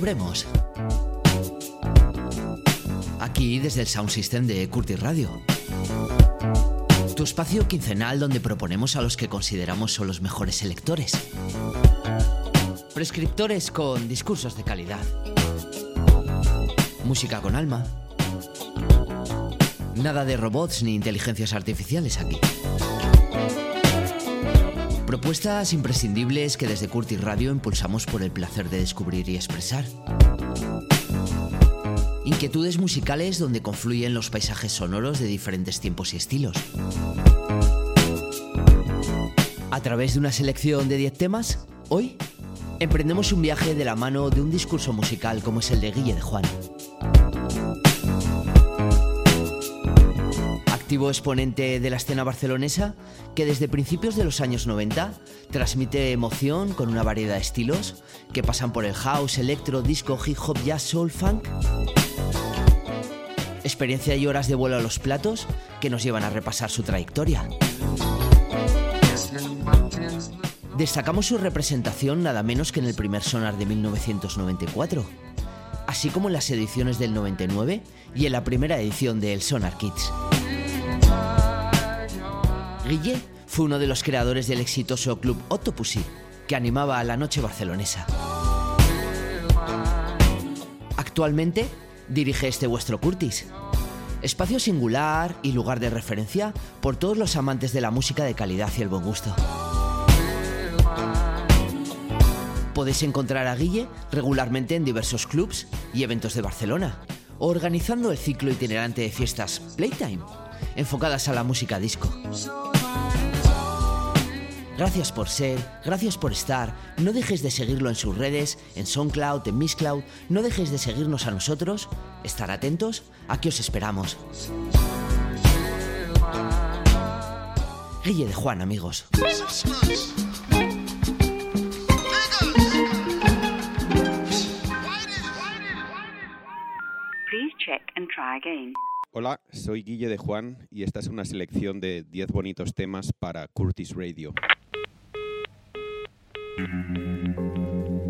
Celebremos. Aquí desde el Sound System de Curtis Radio. Tu espacio quincenal donde proponemos a los que consideramos son los mejores selectores. Prescriptores con discursos de calidad. Música con alma. Nada de robots ni inteligencias artificiales aquí. Propuestas imprescindibles que desde Curtis Radio impulsamos por el placer de descubrir y expresar. Inquietudes musicales donde confluyen los paisajes sonoros de diferentes tiempos y estilos. A través de una selección de 10 temas, hoy emprendemos un viaje de la mano de un discurso musical como es el de Guille de Juan. Exponente de la escena barcelonesa que desde principios de los años 90 transmite emoción con una variedad de estilos que pasan por el house, electro, disco, hip hop, jazz, soul, funk. Experiencia y horas de vuelo a los platos que nos llevan a repasar su trayectoria. Destacamos su representación nada menos que en el primer sonar de 1994, así como en las ediciones del 99 y en la primera edición de El Sonar Kids. Guille fue uno de los creadores del exitoso club Octopussy, que animaba a la noche barcelonesa. Actualmente dirige este vuestro Curtis, espacio singular y lugar de referencia por todos los amantes de la música de calidad y el buen gusto. Podéis encontrar a Guille regularmente en diversos clubs y eventos de Barcelona, organizando el ciclo itinerante de fiestas Playtime, enfocadas a la música disco. Gracias por ser, gracias por estar. No dejes de seguirlo en sus redes, en SoundCloud, en Misscloud. No dejes de seguirnos a nosotros. Estar atentos. Aquí os esperamos. Guille de Juan, amigos. Hola, soy Guille de Juan y esta es una selección de 10 bonitos temas para Curtis Radio. Thank you.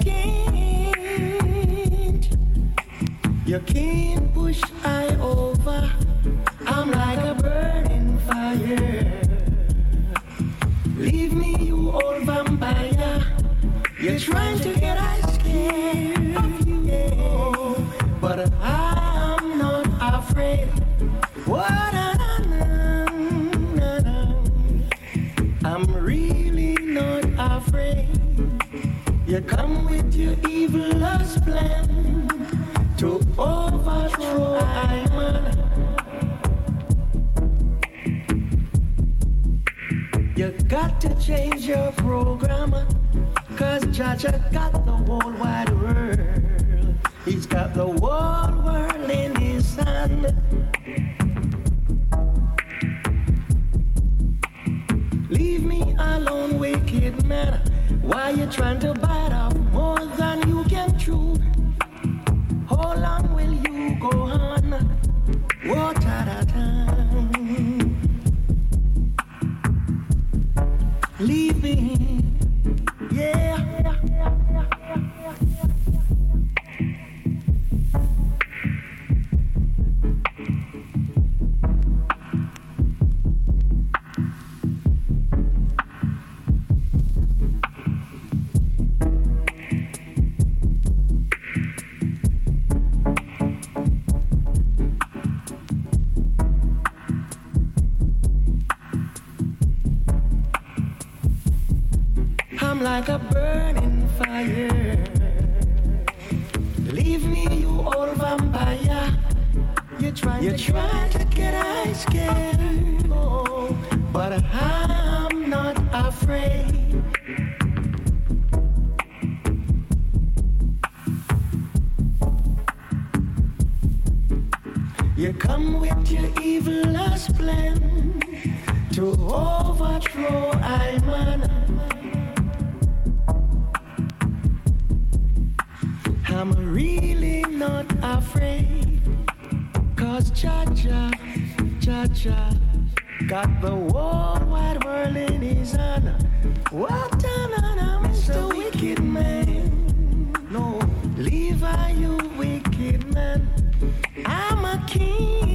Leave me alone, wicked man. Why you trying to bite off more than you can chew? How long will you go on? What at a time? plan to overthrow Iman. I'm really not afraid, cause Jah Jah got the whole wide world in his honor. What an honor, Mr. Wicked Man. No, leave Levi, you wicked man. I'm a king.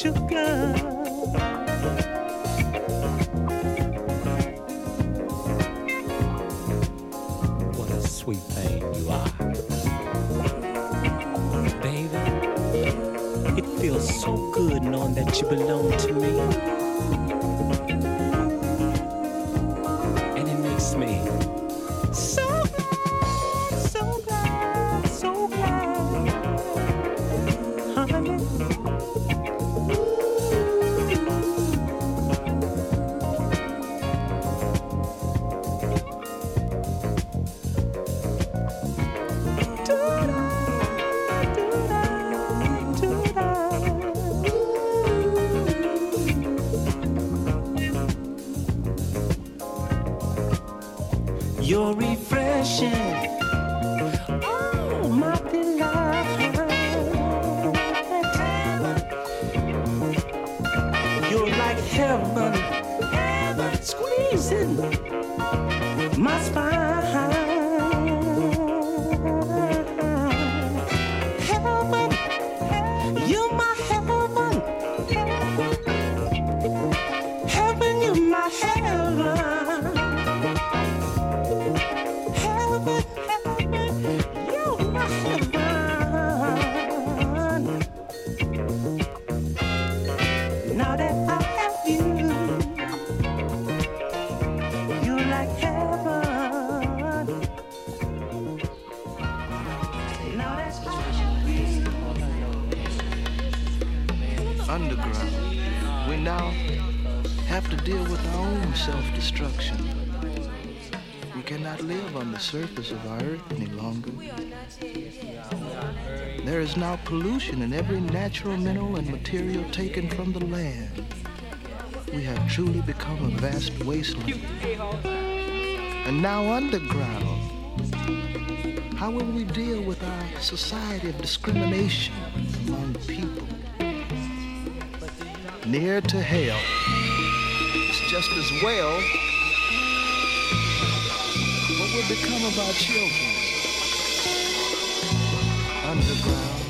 sugar. What a sweet thing you are. Baby, it feels so good knowing that you believe. there is now pollution in every natural mineral and material taken from the land. We have truly become a vast wasteland. And now underground. How will we deal with our society of discrimination among people? Near to hell. It's just as well. What will become of our children? underground.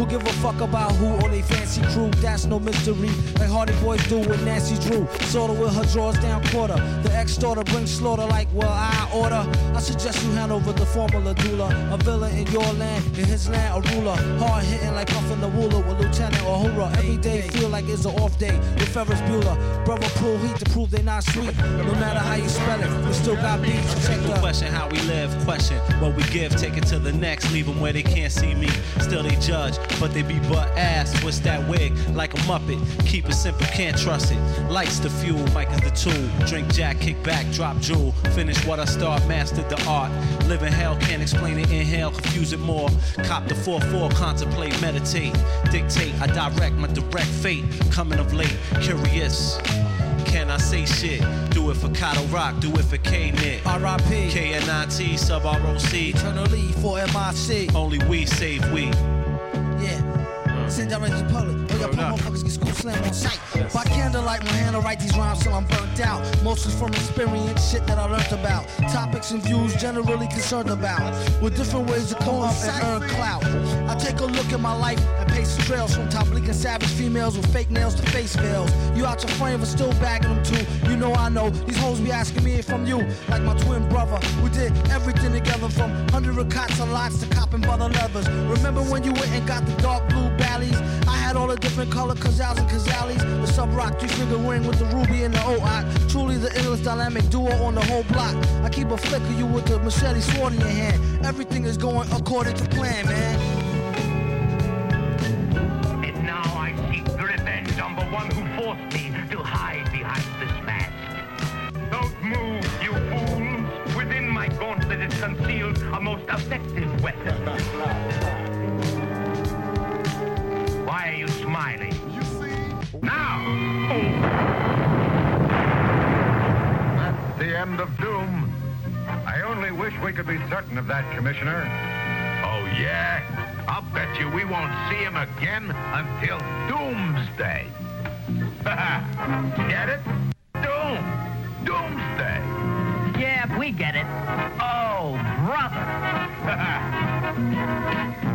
Who give a fuck about who or they fancy crew? That's no mystery. Like Hardy Boys do with Nancy Drew. Sorta with her drawers down quarter. The ex-daughter brings slaughter like, well, I order. I suggest you hand over the formula doula. A villain in your land, in his land, a ruler. Hard hitting like puffin' the ruler with Lieutenant Uhura. Every day feel like it's an off day with Ferris Bueller. Brother pull heat to prove they not sweet. No matter how you spell it, we still got beats. Check the question how we live, question what we give, take it to the next, leave them where they can't see me. Still they judge but they be butt ass. What's that wig like a muppet. Keep it simple, can't trust it. Lights the fuel, mic is the tool. Drink jack, kick back, drop jewel. Finish what I start, mastered the art. Live in hell, can't explain it. Inhale, confuse it more. Cop the 4-4, contemplate, meditate. Dictate, I direct my direct fate. Coming of late, curious. Can I say shit? Do it for Kato Rock, do it for K-Nit. R.I.P. K-N-I-T, sub-R-O-C. Eternally for M-I-C. Only we save we. Send direct to the public. Oh, y'all motherfuckers get school slam on sight. By candlelight, my hand to write these rhymes till I'm burnt out. Mostly from experience, shit that I learned about. Topics and views generally concerned about. With different ways to come up and earn clout. I take a look at my life and pace the trails from top leaking savage females with fake nails to face veils. You out your frame, but still bagging them too. You know I know. These hoes be asking me from you. Like my twin brother. We did everything together from hundred cots and lots to copping butter leathers. Remember when you went and got the dark blue ballad? I had all the different color Cazals and Kazalis. The Subroc three finger ring with the ruby and the O Truly the endless dynamic duo on the whole block. I keep a flick of you with the machete sword in your hand. Everything is going according to plan, man. And now I seek revenge on the one who forced me to hide behind this mask. Don't move, you fools. Within my gauntlet is concealed a most effective weapon. end of doom. I only wish we could be certain of that, Commissioner. Oh, yeah? I'll bet you we won't see him again until doomsday. get it? Doom. Doomsday. Yeah, we get it. Oh, brother.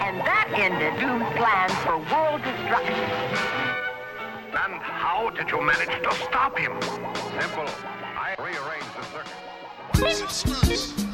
And that ended Doom's plans for world destruction. And how did you manage to stop him? Simple. I rearranged the circuit.